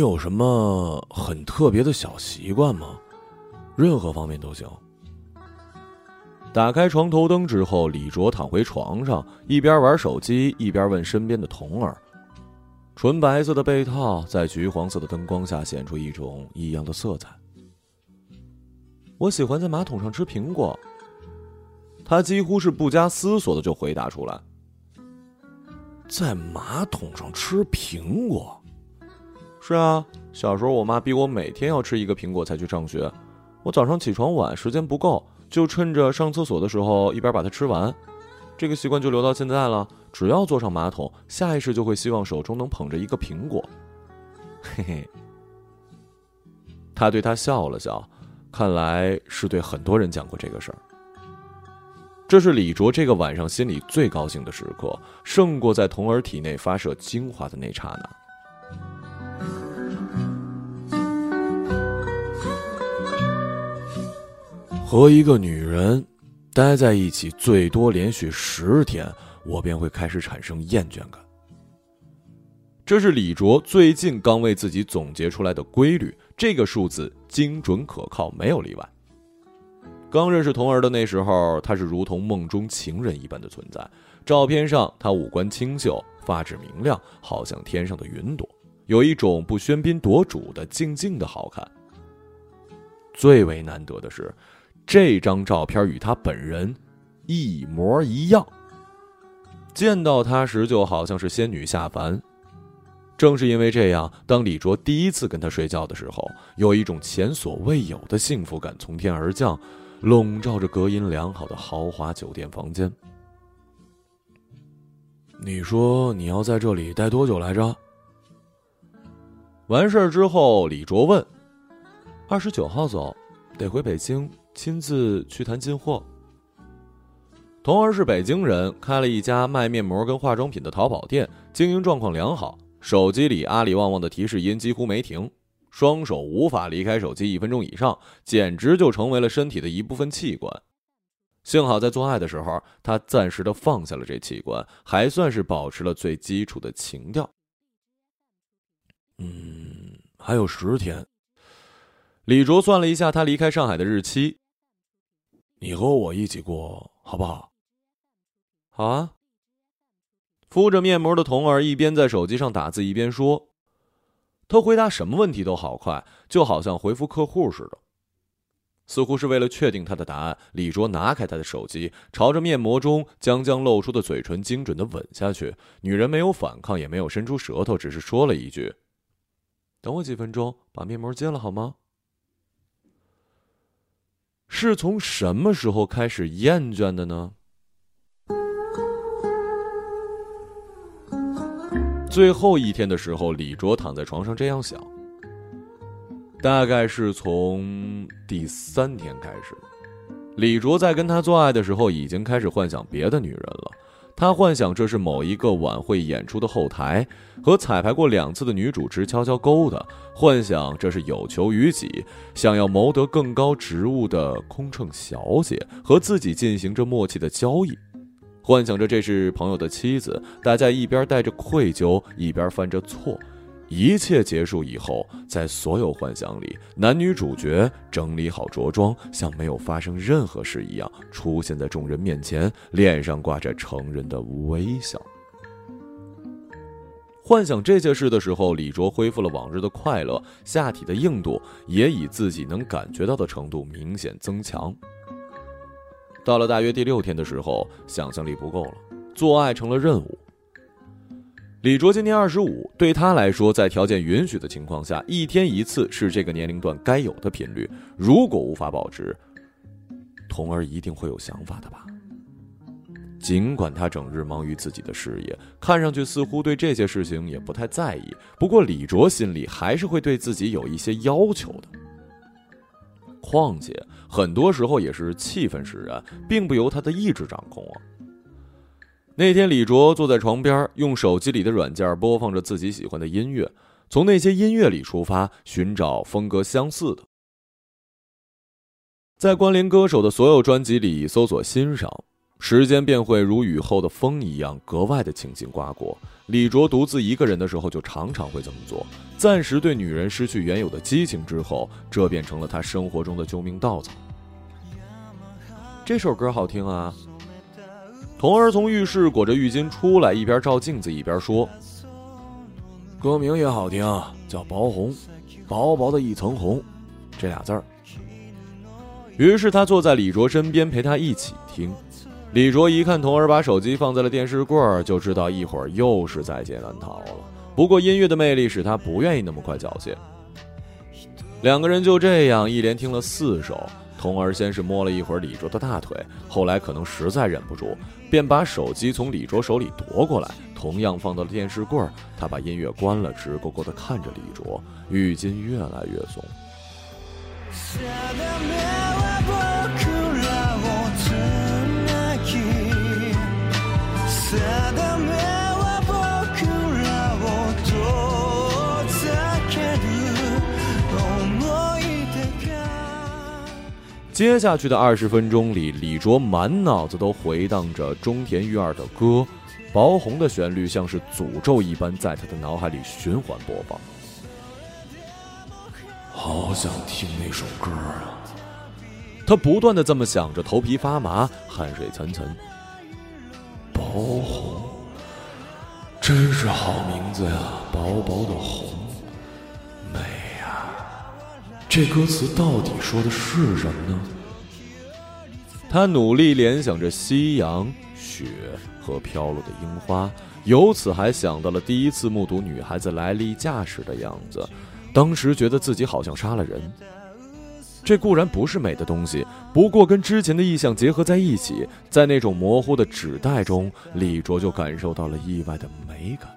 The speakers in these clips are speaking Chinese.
你有什么很特别的小习惯吗？任何方面都行。打开床头灯之后，李卓躺回床上，一边玩手机，一边问身边的童儿：“纯白色的被套在橘黄色的灯光下显出一种异样的色彩。”我喜欢在马桶上吃苹果。他几乎是不加思索的就回答出来：“在马桶上吃苹果。”是啊，小时候我妈逼我每天要吃一个苹果才去上学，我早上起床晚，时间不够。就趁着上厕所的时候，一边把它吃完，这个习惯就留到现在了。只要坐上马桶，下意识就会希望手中能捧着一个苹果。嘿嘿，他对他笑了笑，看来是对很多人讲过这个事儿。这是李卓这个晚上心里最高兴的时刻，胜过在童儿体内发射精华的那刹那。和一个女人待在一起最多连续十天，我便会开始产生厌倦感。这是李卓最近刚为自己总结出来的规律，这个数字精准可靠，没有例外。刚认识童儿的那时候，她是如同梦中情人一般的存在。照片上，她五官清秀，发质明亮，好像天上的云朵，有一种不喧宾夺主的静静的好看。最为难得的是。这张照片与他本人一模一样。见到他时，就好像是仙女下凡。正是因为这样，当李卓第一次跟他睡觉的时候，有一种前所未有的幸福感从天而降，笼罩着隔音良好的豪华酒店房间。你说你要在这里待多久来着？完事儿之后，李卓问：“二十九号走，得回北京。”亲自去谈进货。童儿是北京人，开了一家卖面膜跟化妆品的淘宝店，经营状况良好。手机里阿里旺旺的提示音几乎没停，双手无法离开手机一分钟以上，简直就成为了身体的一部分器官。幸好在做爱的时候，他暂时的放下了这器官，还算是保持了最基础的情调。嗯，还有十天。李卓算了一下他离开上海的日期。你和我一起过好不好？好啊。敷着面膜的童儿一边在手机上打字一边说：“他回答什么问题都好快，就好像回复客户似的。”似乎是为了确定他的答案，李卓拿开他的手机，朝着面膜中将将露出的嘴唇精准的吻下去。女人没有反抗，也没有伸出舌头，只是说了一句：“等我几分钟，把面膜揭了好吗？”是从什么时候开始厌倦的呢？最后一天的时候，李卓躺在床上这样想。大概是从第三天开始，李卓在跟他做爱的时候，已经开始幻想别的女人了。他幻想这是某一个晚会演出的后台，和彩排过两次的女主持悄悄勾搭；幻想这是有求于己，想要谋得更高职务的空乘小姐和自己进行着默契的交易；幻想着这是朋友的妻子，大家一边带着愧疚，一边犯着错。一切结束以后，在所有幻想里，男女主角整理好着装，像没有发生任何事一样，出现在众人面前，脸上挂着成人的微笑。幻想这些事的时候，李卓恢复了往日的快乐，下体的硬度也以自己能感觉到的程度明显增强。到了大约第六天的时候，想象力不够了，做爱成了任务。李卓今年二十五，对他来说，在条件允许的情况下，一天一次是这个年龄段该有的频率。如果无法保持，童儿一定会有想法的吧？尽管他整日忙于自己的事业，看上去似乎对这些事情也不太在意，不过李卓心里还是会对自己有一些要求的。况且，很多时候也是气氛使然，并不由他的意志掌控啊。那天，李卓坐在床边，用手机里的软件播放着自己喜欢的音乐，从那些音乐里出发，寻找风格相似的。在关联歌手的所有专辑里搜索欣赏，时间便会如雨后的风一样，格外的清新刮过。李卓独自一个人的时候，就常常会这么做，暂时对女人失去原有的激情之后，这变成了他生活中的救命稻草。这首歌好听啊！童儿从浴室裹着浴巾出来，一边照镜子一边说：“歌名也好听，叫薄红，薄薄的一层红，这俩字儿。”于是他坐在李卓身边，陪他一起听。李卓一看童儿把手机放在了电视柜儿，就知道一会儿又是在劫难逃了。不过音乐的魅力使他不愿意那么快缴械。两个人就这样一连听了四首。童儿先是摸了一会儿李卓的大腿，后来可能实在忍不住，便把手机从李卓手里夺过来，同样放到了电视柜儿。他把音乐关了，直勾勾地看着李卓，浴巾越来越松。接下去的二十分钟里，李卓满脑子都回荡着中田裕二的歌，《薄红》的旋律像是诅咒一般在他的脑海里循环播放。好想听那首歌啊！他不断的这么想着，头皮发麻，汗水涔涔。薄红，真是好名字呀！薄薄的红，这歌词到底说的是什么呢？他努力联想着夕阳、雪和飘落的樱花，由此还想到了第一次目睹女孩子来例假时的样子。当时觉得自己好像杀了人，这固然不是美的东西，不过跟之前的意象结合在一起，在那种模糊的纸袋中，李卓就感受到了意外的美感。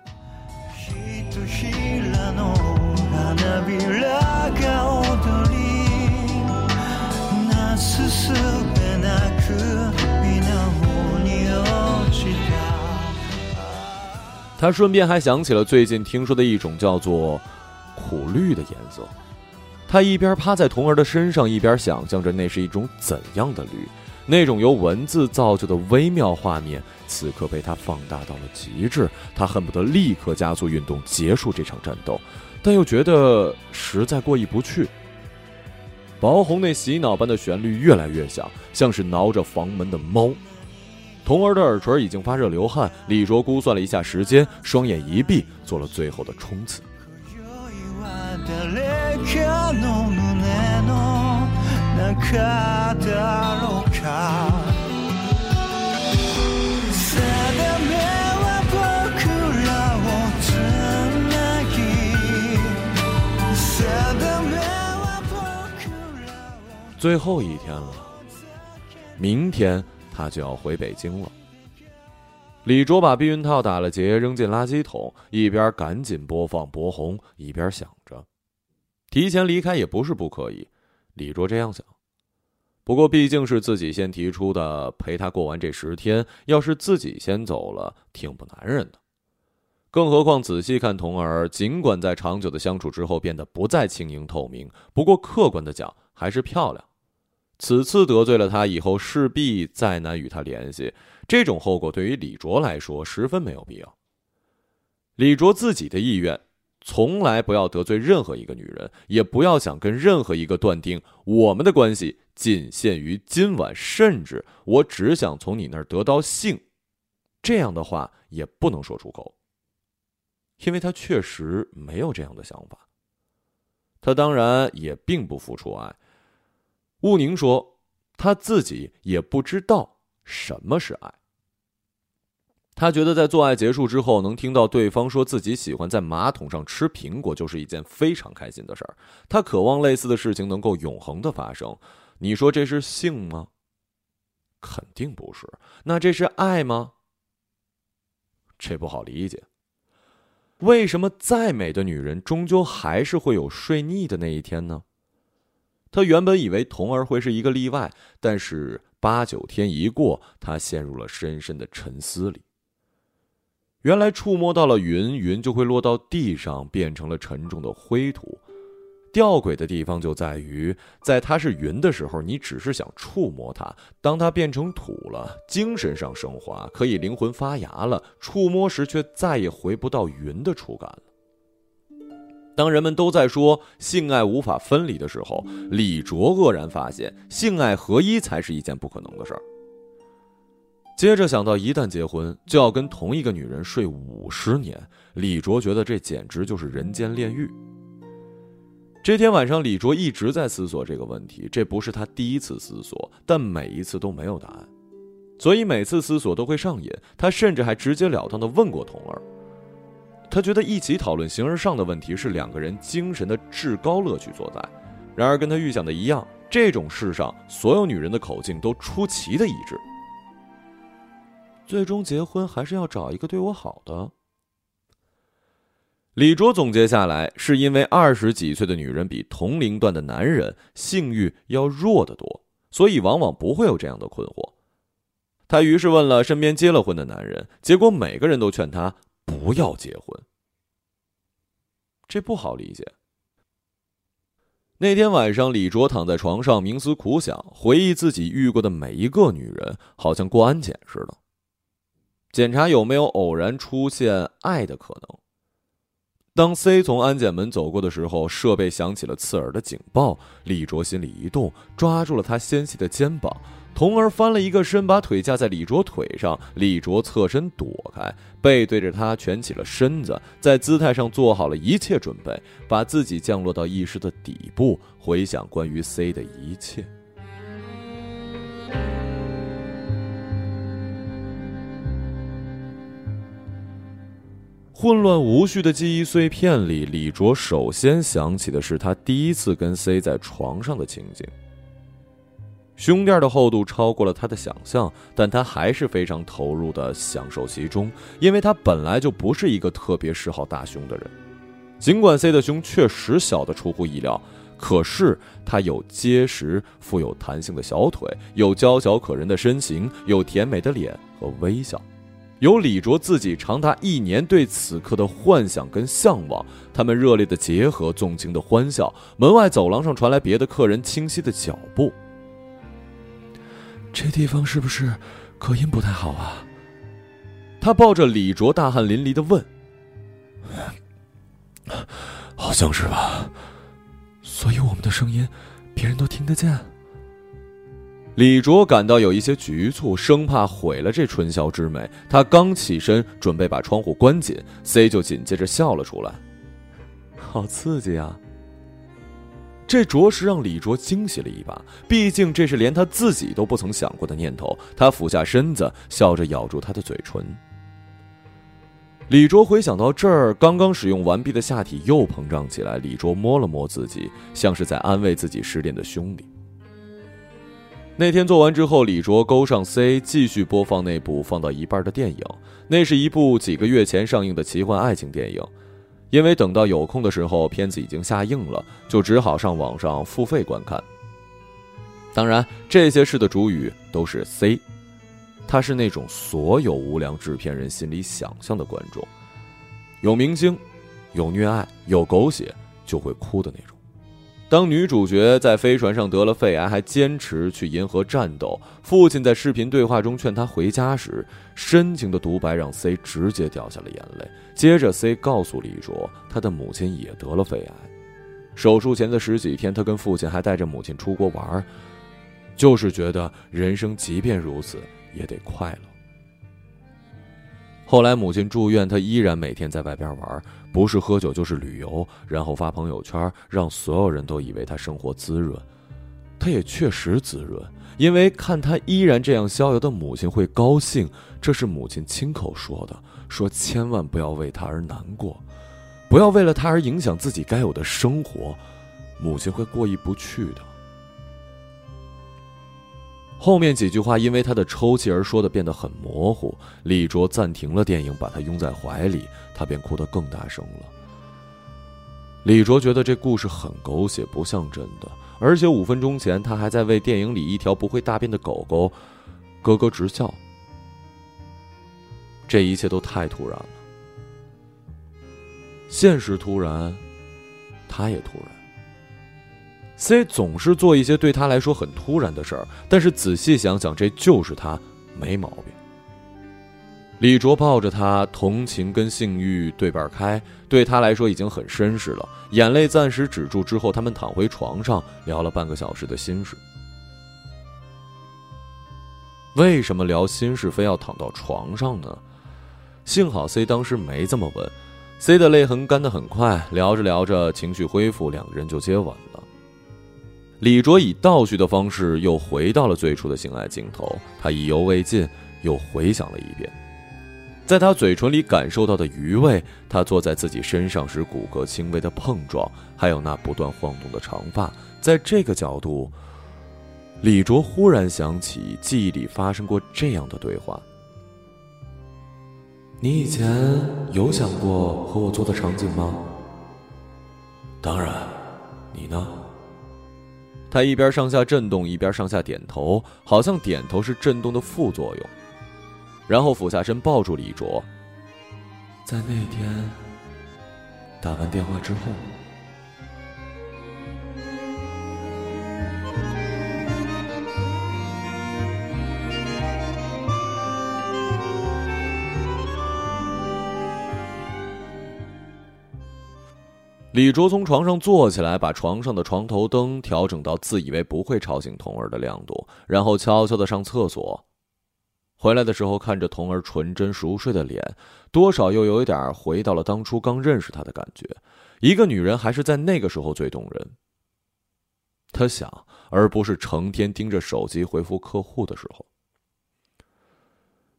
他顺便还想起了最近听说的一种叫做。苦绿的颜色，他一边趴在童儿的身上，一边想象着那是一种怎样的绿。那种由文字造就的微妙画面，此刻被他放大到了极致。他恨不得立刻加速运动，结束这场战斗，但又觉得实在过意不去。薄红那洗脑般的旋律越来越响，像是挠着房门的猫。童儿的耳垂已经发热流汗，李卓估算了一下时间，双眼一闭，做了最后的冲刺。最后一天了，明天他就要回北京了。李卓把避孕套打了结，扔进垃圾桶，一边赶紧播放《博红》，一边想着。提前离开也不是不可以，李卓这样想。不过毕竟是自己先提出的，陪他过完这十天，要是自己先走了，挺不男人的。更何况仔细看童儿，尽管在长久的相处之后变得不再轻盈透明，不过客观的讲还是漂亮。此次得罪了他，以后势必再难与他联系。这种后果对于李卓来说十分没有必要。李卓自己的意愿。从来不要得罪任何一个女人，也不要想跟任何一个断定我们的关系仅限于今晚，甚至我只想从你那儿得到性，这样的话也不能说出口，因为他确实没有这样的想法。他当然也并不付出爱。雾宁说，他自己也不知道什么是爱。他觉得在做爱结束之后，能听到对方说自己喜欢在马桶上吃苹果，就是一件非常开心的事儿。他渴望类似的事情能够永恒的发生。你说这是性吗？肯定不是。那这是爱吗？这不好理解。为什么再美的女人，终究还是会有睡腻的那一天呢？他原本以为童儿会是一个例外，但是八九天一过，他陷入了深深的沉思里。原来触摸到了云，云就会落到地上，变成了沉重的灰土。吊诡的地方就在于，在它是云的时候，你只是想触摸它；当它变成土了，精神上升华，可以灵魂发芽了，触摸时却再也回不到云的触感了。当人们都在说性爱无法分离的时候，李卓愕然发现，性爱合一才是一件不可能的事儿。接着想到，一旦结婚就要跟同一个女人睡五十年，李卓觉得这简直就是人间炼狱。这天晚上，李卓一直在思索这个问题。这不是他第一次思索，但每一次都没有答案，所以每次思索都会上瘾。他甚至还直截了当的问过童儿。他觉得一起讨论形而上的问题是两个人精神的至高乐趣所在。然而，跟他预想的一样，这种世上所有女人的口径都出奇的一致。最终结婚还是要找一个对我好的。李卓总结下来，是因为二十几岁的女人比同龄段的男人性欲要弱得多，所以往往不会有这样的困惑。他于是问了身边结了婚的男人，结果每个人都劝他不要结婚。这不好理解。那天晚上，李卓躺在床上冥思苦想，回忆自己遇过的每一个女人，好像过安检似的，检查有没有偶然出现爱的可能。当 C 从安检门走过的时候，设备响起了刺耳的警报。李卓心里一动，抓住了他纤细的肩膀。童儿翻了一个身，把腿架在李卓腿上。李卓侧身躲开，背对着他蜷起了身子，在姿态上做好了一切准备，把自己降落到意识的底部，回想关于 C 的一切。混乱无序的记忆碎片里，李卓首先想起的是他第一次跟 C 在床上的情景。胸垫的厚度超过了他的想象，但他还是非常投入的享受其中，因为他本来就不是一个特别嗜好大胸的人。尽管 C 的胸确实小的出乎意料，可是他有结实、富有弹性的小腿，有娇小可人的身形，有甜美的脸和微笑。有李卓自己长达一年对此刻的幻想跟向往，他们热烈的结合，纵情的欢笑。门外走廊上传来别的客人清晰的脚步。这地方是不是隔音不太好啊？他抱着李卓，大汗淋漓的问：“好像是吧？所以我们的声音，别人都听得见。”李卓感到有一些局促，生怕毁了这春宵之美。他刚起身准备把窗户关紧，C 就紧接着笑了出来，好刺激啊！这着实让李卓惊喜了一把，毕竟这是连他自己都不曾想过的念头。他俯下身子，笑着咬住他的嘴唇。李卓回想到这儿，刚刚使用完毕的下体又膨胀起来。李卓摸了摸自己，像是在安慰自己失恋的兄弟。那天做完之后，李卓勾上 C，继续播放那部放到一半的电影。那是一部几个月前上映的奇幻爱情电影，因为等到有空的时候，片子已经下映了，就只好上网上付费观看。当然，这些事的主语都是 C，他是那种所有无良制片人心里想象的观众，有明星，有虐爱，有狗血，就会哭的那种。当女主角在飞船上得了肺癌，还坚持去银河战斗，父亲在视频对话中劝她回家时，深情的独白让 C 直接掉下了眼泪。接着，C 告诉李卓，他的母亲也得了肺癌，手术前的十几天，他跟父亲还带着母亲出国玩，就是觉得人生即便如此也得快乐。后来母亲住院，他依然每天在外边玩。不是喝酒就是旅游，然后发朋友圈，让所有人都以为他生活滋润。他也确实滋润，因为看他依然这样逍遥的母亲会高兴，这是母亲亲口说的，说千万不要为他而难过，不要为了他而影响自己该有的生活，母亲会过意不去的。后面几句话因为他的抽泣而说的变得很模糊。李卓暂停了电影，把他拥在怀里，他便哭得更大声了。李卓觉得这故事很狗血，不像真的，而且五分钟前他还在为电影里一条不会大便的狗狗咯咯直笑。这一切都太突然了，现实突然，他也突然。C 总是做一些对他来说很突然的事儿，但是仔细想想，这就是他，没毛病。李卓抱着他，同情跟性欲对半开，对他来说已经很绅士了。眼泪暂时止住之后，他们躺回床上，聊了半个小时的心事。为什么聊心事非要躺到床上呢？幸好 C 当时没这么问，C 的泪痕干得很快，聊着聊着情绪恢复，两个人就接吻了。李卓以倒叙的方式又回到了最初的性爱镜头，他意犹未尽，又回想了一遍。在他嘴唇里感受到的余味，他坐在自己身上时骨骼轻微的碰撞，还有那不断晃动的长发，在这个角度，李卓忽然想起记忆里发生过这样的对话：“你以前有想过和我做的场景吗？”“当然，你呢？”他一边上下震动，一边上下点头，好像点头是震动的副作用。然后俯下身抱住李卓。在那天打完电话之后，李卓从床上坐起来，把床上的床头灯调整到自以为不会吵醒童儿的亮度，然后悄悄的上厕所。回来的时候，看着童儿纯真熟睡的脸，多少又有一点回到了当初刚认识她的感觉。一个女人还是在那个时候最动人。他想，而不是成天盯着手机回复客户的时候。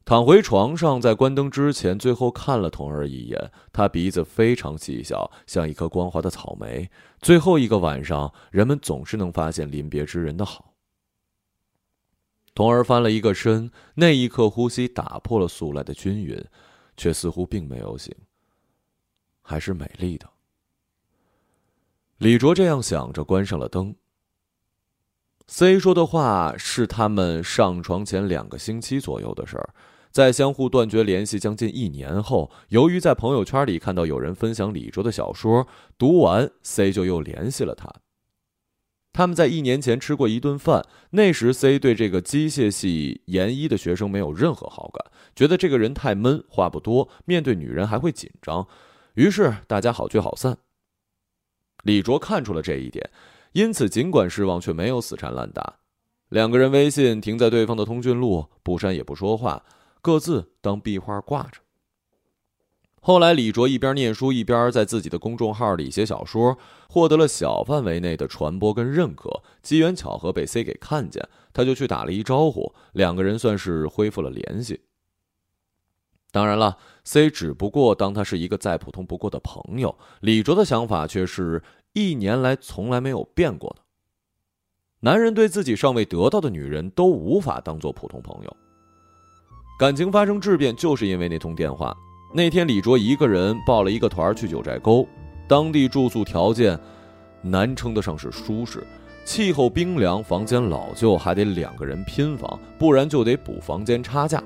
躺回床上，在关灯之前，最后看了童儿一眼。她鼻子非常细小，像一颗光滑的草莓。最后一个晚上，人们总是能发现临别之人的好。童儿翻了一个身，那一刻呼吸打破了素来的均匀，却似乎并没有醒。还是美丽的。李卓这样想着，关上了灯。C 说的话是他们上床前两个星期左右的事儿，在相互断绝联系将近一年后，由于在朋友圈里看到有人分享李卓的小说，读完 C 就又联系了他。他们在一年前吃过一顿饭，那时 C 对这个机械系研一的学生没有任何好感，觉得这个人太闷，话不多，面对女人还会紧张，于是大家好聚好散。李卓看出了这一点，因此尽管失望，却没有死缠烂打。两个人微信停在对方的通讯录，不删也不说话，各自当壁画挂着。后来，李卓一边念书，一边在自己的公众号里写小说，获得了小范围内的传播跟认可。机缘巧合被 C 给看见，他就去打了一招呼，两个人算是恢复了联系。当然了，C 只不过当他是一个再普通不过的朋友，李卓的想法却是一年来从来没有变过的。男人对自己尚未得到的女人都无法当做普通朋友，感情发生质变，就是因为那通电话。那天，李卓一个人报了一个团去九寨沟，当地住宿条件难称得上是舒适，气候冰凉，房间老旧，还得两个人拼房，不然就得补房间差价。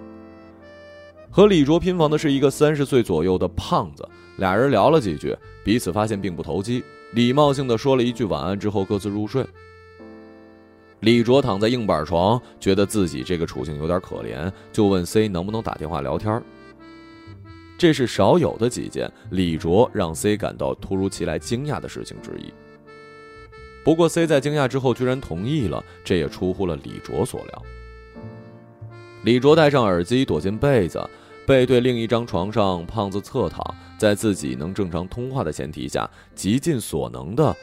和李卓拼房的是一个三十岁左右的胖子，俩人聊了几句，彼此发现并不投机，礼貌性的说了一句晚安之后各自入睡。李卓躺在硬板床，觉得自己这个处境有点可怜，就问 C 能不能打电话聊天。这是少有的几件李卓让 C 感到突如其来惊讶的事情之一。不过 C 在惊讶之后居然同意了，这也出乎了李卓所料。李卓戴上耳机，躲进被子，背对另一张床上，胖子侧躺在自己能正常通话的前提下，极尽所能的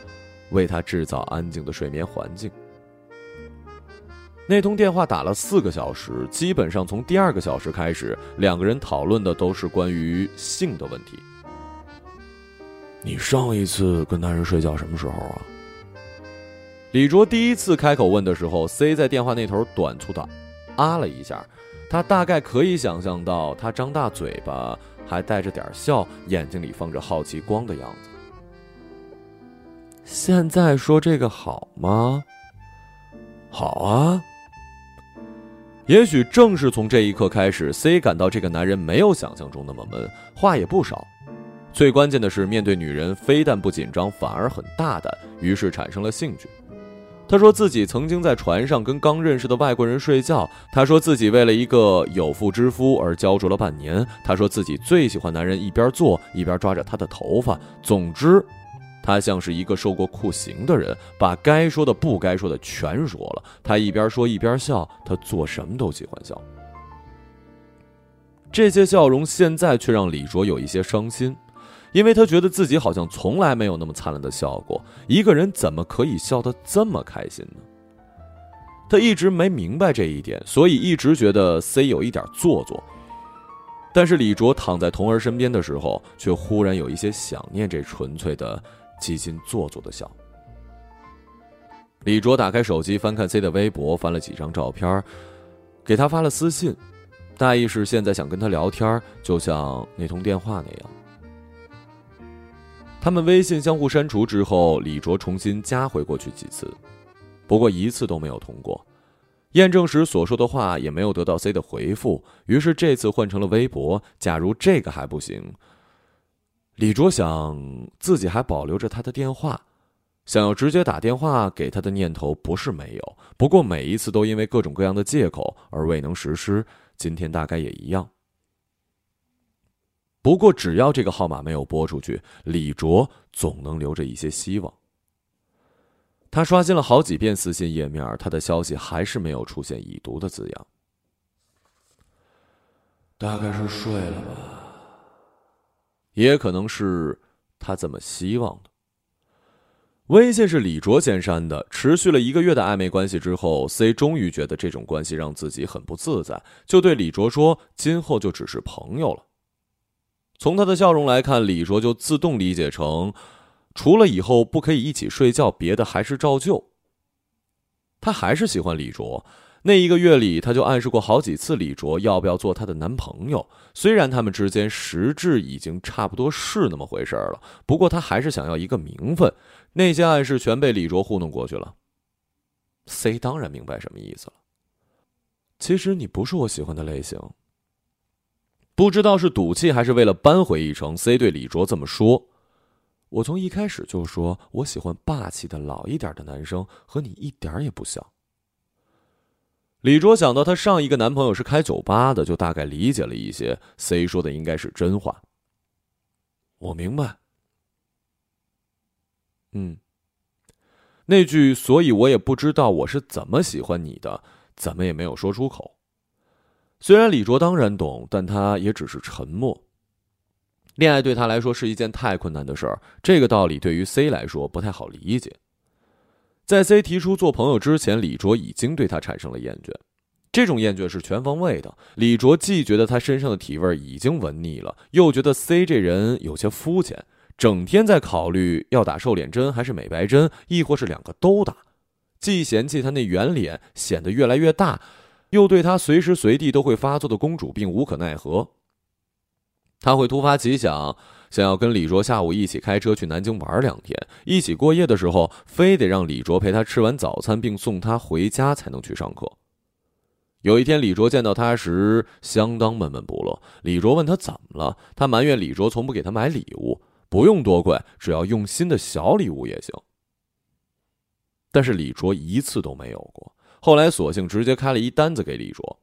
为他制造安静的睡眠环境。那通电话打了四个小时，基本上从第二个小时开始，两个人讨论的都是关于性的问题。你上一次跟男人睡觉什么时候啊？李卓第一次开口问的时候，C 在电话那头短促的啊了一下，他大概可以想象到他张大嘴巴，还带着点笑，眼睛里放着好奇光的样子。现在说这个好吗？好啊。也许正是从这一刻开始，C 感到这个男人没有想象中那么闷，话也不少。最关键的是，面对女人非但不紧张，反而很大胆，于是产生了兴趣。他说自己曾经在船上跟刚认识的外国人睡觉。他说自己为了一个有妇之夫而焦灼了半年。他说自己最喜欢男人一边做一边抓着他的头发。总之，他像是一个受过酷刑的人，把该说的不该说的全说了。他一边说一边笑，他做什么都喜欢笑。这些笑容现在却让李卓有一些伤心。因为他觉得自己好像从来没有那么灿烂的笑过。一个人怎么可以笑得这么开心呢？他一直没明白这一点，所以一直觉得 C 有一点做作。但是李卓躺在童儿身边的时候，却忽然有一些想念这纯粹的、几近做作的笑。李卓打开手机，翻看 C 的微博，翻了几张照片，给他发了私信，大意是现在想跟他聊天，就像那通电话那样。他们微信相互删除之后，李卓重新加回过去几次，不过一次都没有通过。验证时所说的话也没有得到 C 的回复，于是这次换成了微博。假如这个还不行，李卓想自己还保留着他的电话，想要直接打电话给他的念头不是没有，不过每一次都因为各种各样的借口而未能实施。今天大概也一样。不过，只要这个号码没有拨出去，李卓总能留着一些希望。他刷新了好几遍私信页面，他的消息还是没有出现已读的字样。大概是睡了吧，也可能是他怎么希望的。微信是李卓先删的。持续了一个月的暧昧关系之后，C 终于觉得这种关系让自己很不自在，就对李卓说：“今后就只是朋友了。”从他的笑容来看，李卓就自动理解成，除了以后不可以一起睡觉，别的还是照旧。他还是喜欢李卓。那一个月里，他就暗示过好几次李卓要不要做他的男朋友。虽然他们之间实质已经差不多是那么回事了，不过他还是想要一个名分。那些暗示全被李卓糊弄过去了。C 当然明白什么意思了。其实你不是我喜欢的类型。不知道是赌气还是为了扳回一城，C 对李卓这么说：“我从一开始就说我喜欢霸气的老一点的男生，和你一点也不像。”李卓想到她上一个男朋友是开酒吧的，就大概理解了一些。C 说的应该是真话。我明白。嗯，那句“所以我也不知道我是怎么喜欢你的”，怎么也没有说出口。虽然李卓当然懂，但他也只是沉默。恋爱对他来说是一件太困难的事儿，这个道理对于 C 来说不太好理解。在 C 提出做朋友之前，李卓已经对他产生了厌倦。这种厌倦是全方位的。李卓既觉得他身上的体味已经闻腻了，又觉得 C 这人有些肤浅，整天在考虑要打瘦脸针还是美白针，亦或是两个都打。既嫌弃他那圆脸显得越来越大。又对他随时随地都会发作的公主病无可奈何。他会突发奇想，想要跟李卓下午一起开车去南京玩两天，一起过夜的时候，非得让李卓陪他吃完早餐并送他回家才能去上课。有一天，李卓见到他时相当闷闷不乐。李卓问他怎么了，他埋怨李卓从不给他买礼物，不用多贵，只要用心的小礼物也行。但是李卓一次都没有过。后来，索性直接开了一单子给李卓，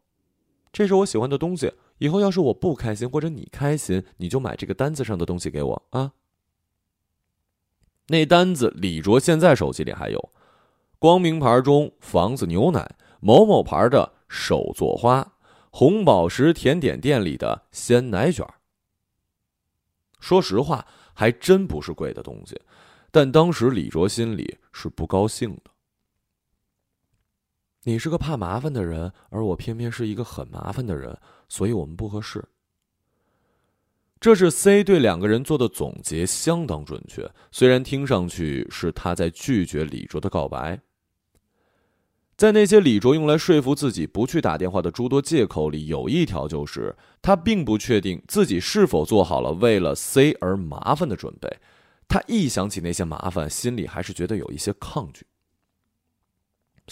这是我喜欢的东西。以后要是我不开心或者你开心，你就买这个单子上的东西给我啊。那单子李卓现在手机里还有，光明牌中房子牛奶，某某牌的手作花，红宝石甜点店里的鲜奶卷。说实话，还真不是贵的东西，但当时李卓心里是不高兴的。你是个怕麻烦的人，而我偏偏是一个很麻烦的人，所以我们不合适。这是 C 对两个人做的总结，相当准确。虽然听上去是他在拒绝李卓的告白，在那些李卓用来说服自己不去打电话的诸多借口里，有一条就是他并不确定自己是否做好了为了 C 而麻烦的准备。他一想起那些麻烦，心里还是觉得有一些抗拒。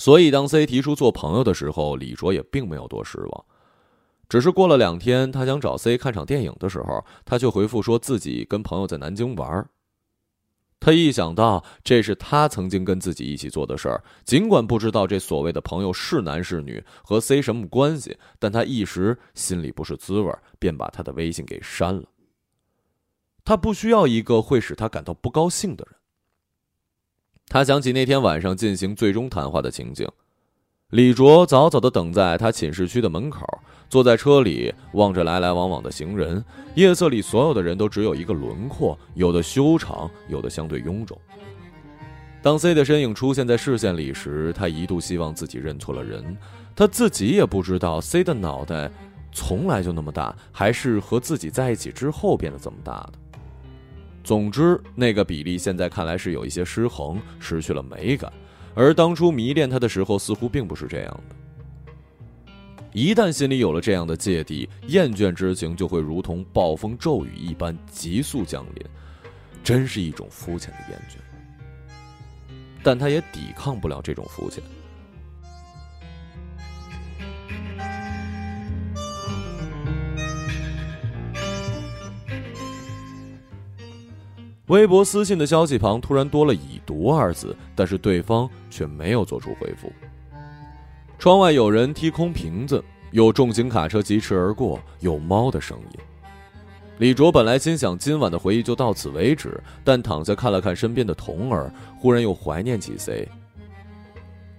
所以，当 C 提出做朋友的时候，李卓也并没有多失望。只是过了两天，他想找 C 看场电影的时候，他却回复说自己跟朋友在南京玩。他一想到这是他曾经跟自己一起做的事儿，尽管不知道这所谓的朋友是男是女，和 C 什么关系，但他一时心里不是滋味，便把他的微信给删了。他不需要一个会使他感到不高兴的人。他想起那天晚上进行最终谈话的情景，李卓早早的等在他寝室区的门口。坐在车里，望着来来往往的行人，夜色里所有的人都只有一个轮廓，有的修长，有的相对臃肿。当 C 的身影出现在视线里时，他一度希望自己认错了人。他自己也不知道 C 的脑袋从来就那么大，还是和自己在一起之后变得这么大的。总之，那个比例现在看来是有一些失衡，失去了美感，而当初迷恋他的时候似乎并不是这样的。一旦心里有了这样的芥蒂，厌倦之情就会如同暴风骤雨一般急速降临，真是一种肤浅的厌倦。但他也抵抗不了这种肤浅。微博私信的消息旁突然多了“已读”二字，但是对方却没有做出回复。窗外有人踢空瓶子，有重型卡车疾驰而过，有猫的声音。李卓本来心想今晚的回忆就到此为止，但躺下看了看身边的童儿，忽然又怀念起谁。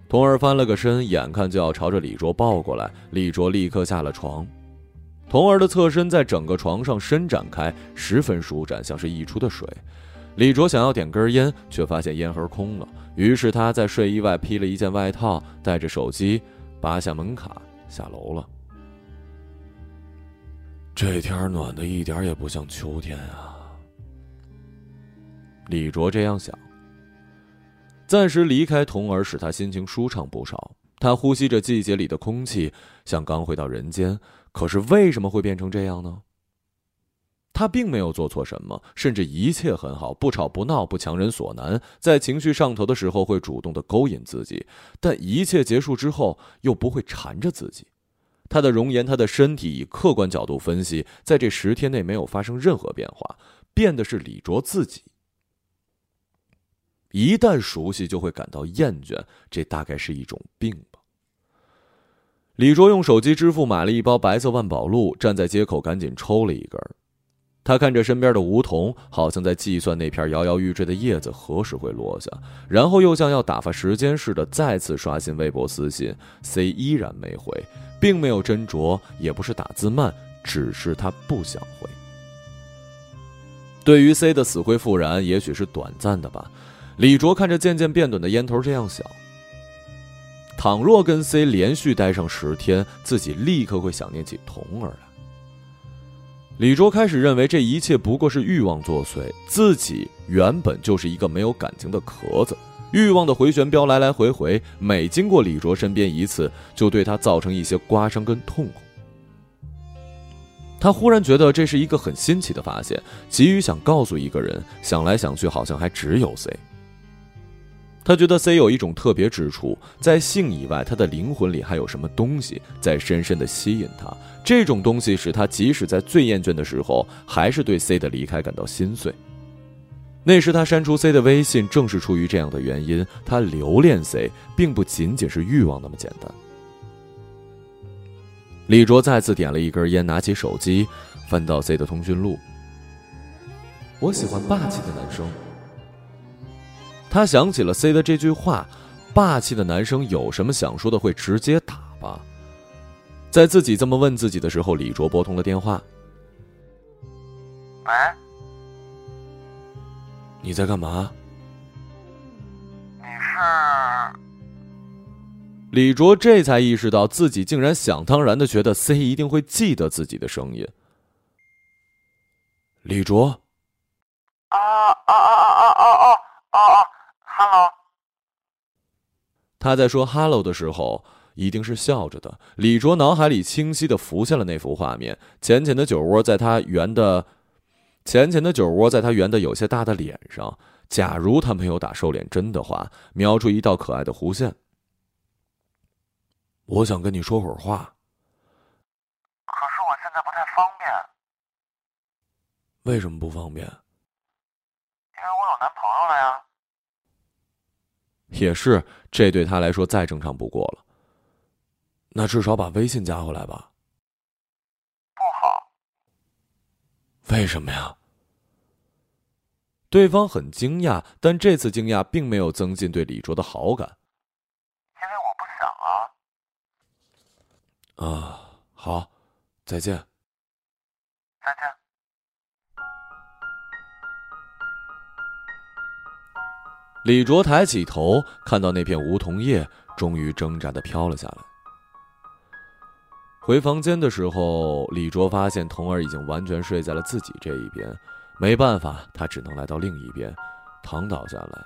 童儿翻了个身，眼看就要朝着李卓抱过来，李卓立刻下了床。童儿的侧身在整个床上伸展开，十分舒展，像是溢出的水。李卓想要点根烟，却发现烟盒空了。于是他在睡衣外披了一件外套，带着手机，拔下门卡下楼了。这天暖的一点也不像秋天啊！李卓这样想。暂时离开童儿，使他心情舒畅不少。他呼吸着季节里的空气，像刚回到人间。可是为什么会变成这样呢？他并没有做错什么，甚至一切很好，不吵不闹，不强人所难，在情绪上头的时候会主动的勾引自己，但一切结束之后又不会缠着自己。他的容颜，他的身体，以客观角度分析，在这十天内没有发生任何变化，变的是李卓自己。一旦熟悉，就会感到厌倦，这大概是一种病吧。李卓用手机支付买了一包白色万宝路，站在街口赶紧抽了一根。他看着身边的梧桐，好像在计算那片摇摇欲坠的叶子何时会落下，然后又像要打发时间似的再次刷新微博私信，C 依然没回，并没有斟酌，也不是打字慢，只是他不想回。对于 C 的死灰复燃，也许是短暂的吧。李卓看着渐渐变短的烟头，这样想：倘若跟 C 连续待上十天，自己立刻会想念起童儿来。李卓开始认为这一切不过是欲望作祟，自己原本就是一个没有感情的壳子，欲望的回旋镖来来回回，每经过李卓身边一次，就对他造成一些刮伤跟痛苦。他忽然觉得这是一个很新奇的发现，急于想告诉一个人，想来想去，好像还只有 C。他觉得 C 有一种特别之处，在性以外，他的灵魂里还有什么东西在深深的吸引他。这种东西使他即使在最厌倦的时候，还是对 C 的离开感到心碎。那时他删除 C 的微信，正是出于这样的原因。他留恋 C，并不仅仅是欲望那么简单。李卓再次点了一根烟，拿起手机，翻到 C 的通讯录。我喜欢霸气的男生。他想起了 C 的这句话：“霸气的男生有什么想说的，会直接打吧。”在自己这么问自己的时候，李卓拨通了电话。喂，你在干嘛？你是？李卓这才意识到自己竟然想当然的觉得 C 一定会记得自己的声音。李卓。他在说 “hello” 的时候，一定是笑着的。李卓脑海里清晰的浮现了那幅画面：浅浅的酒窝在他圆的，浅浅的酒窝在他圆的有些大的脸上。假如他没有打瘦脸针的话，描出一道可爱的弧线。我想跟你说会儿话，可是我现在不太方便。为什么不方便？因为我有男朋友了呀。也是，这对他来说再正常不过了。那至少把微信加回来吧。不好。为什么呀？对方很惊讶，但这次惊讶并没有增进对李卓的好感。因为我不想啊。啊，好，再见。再见。李卓抬起头，看到那片梧桐叶，终于挣扎的飘了下来。回房间的时候，李卓发现童儿已经完全睡在了自己这一边。没办法，他只能来到另一边，躺倒下来。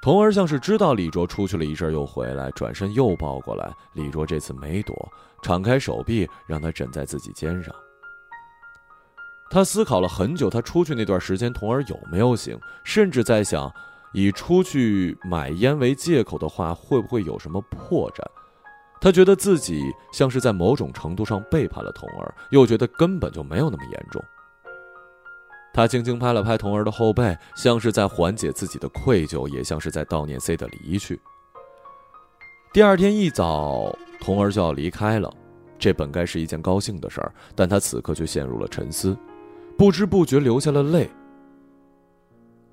童儿像是知道李卓出去了一阵又回来，转身又抱过来。李卓这次没躲，敞开手臂让他枕在自己肩上。他思考了很久，他出去那段时间，童儿有没有醒，甚至在想，以出去买烟为借口的话，会不会有什么破绽？他觉得自己像是在某种程度上背叛了童儿，又觉得根本就没有那么严重。他轻轻拍了拍童儿的后背，像是在缓解自己的愧疚，也像是在悼念 C 的离去。第二天一早，童儿就要离开了，这本该是一件高兴的事儿，但他此刻却陷入了沉思，不知不觉流下了泪。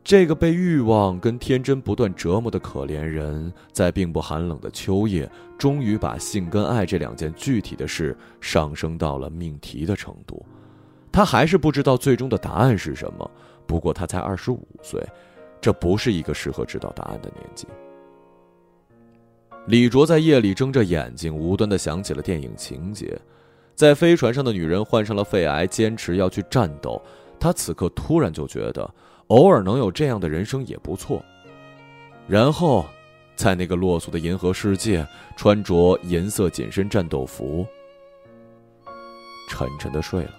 这个被欲望跟天真不断折磨的可怜人，在并不寒冷的秋夜，终于把性跟爱这两件具体的事上升到了命题的程度。他还是不知道最终的答案是什么。不过他才二十五岁，这不是一个适合知道答案的年纪。李卓在夜里睁着眼睛，无端的想起了电影情节，在飞船上的女人患上了肺癌，坚持要去战斗。她此刻突然就觉得，偶尔能有这样的人生也不错。然后，在那个落俗的银河世界，穿着银色紧身战斗服，沉沉的睡了。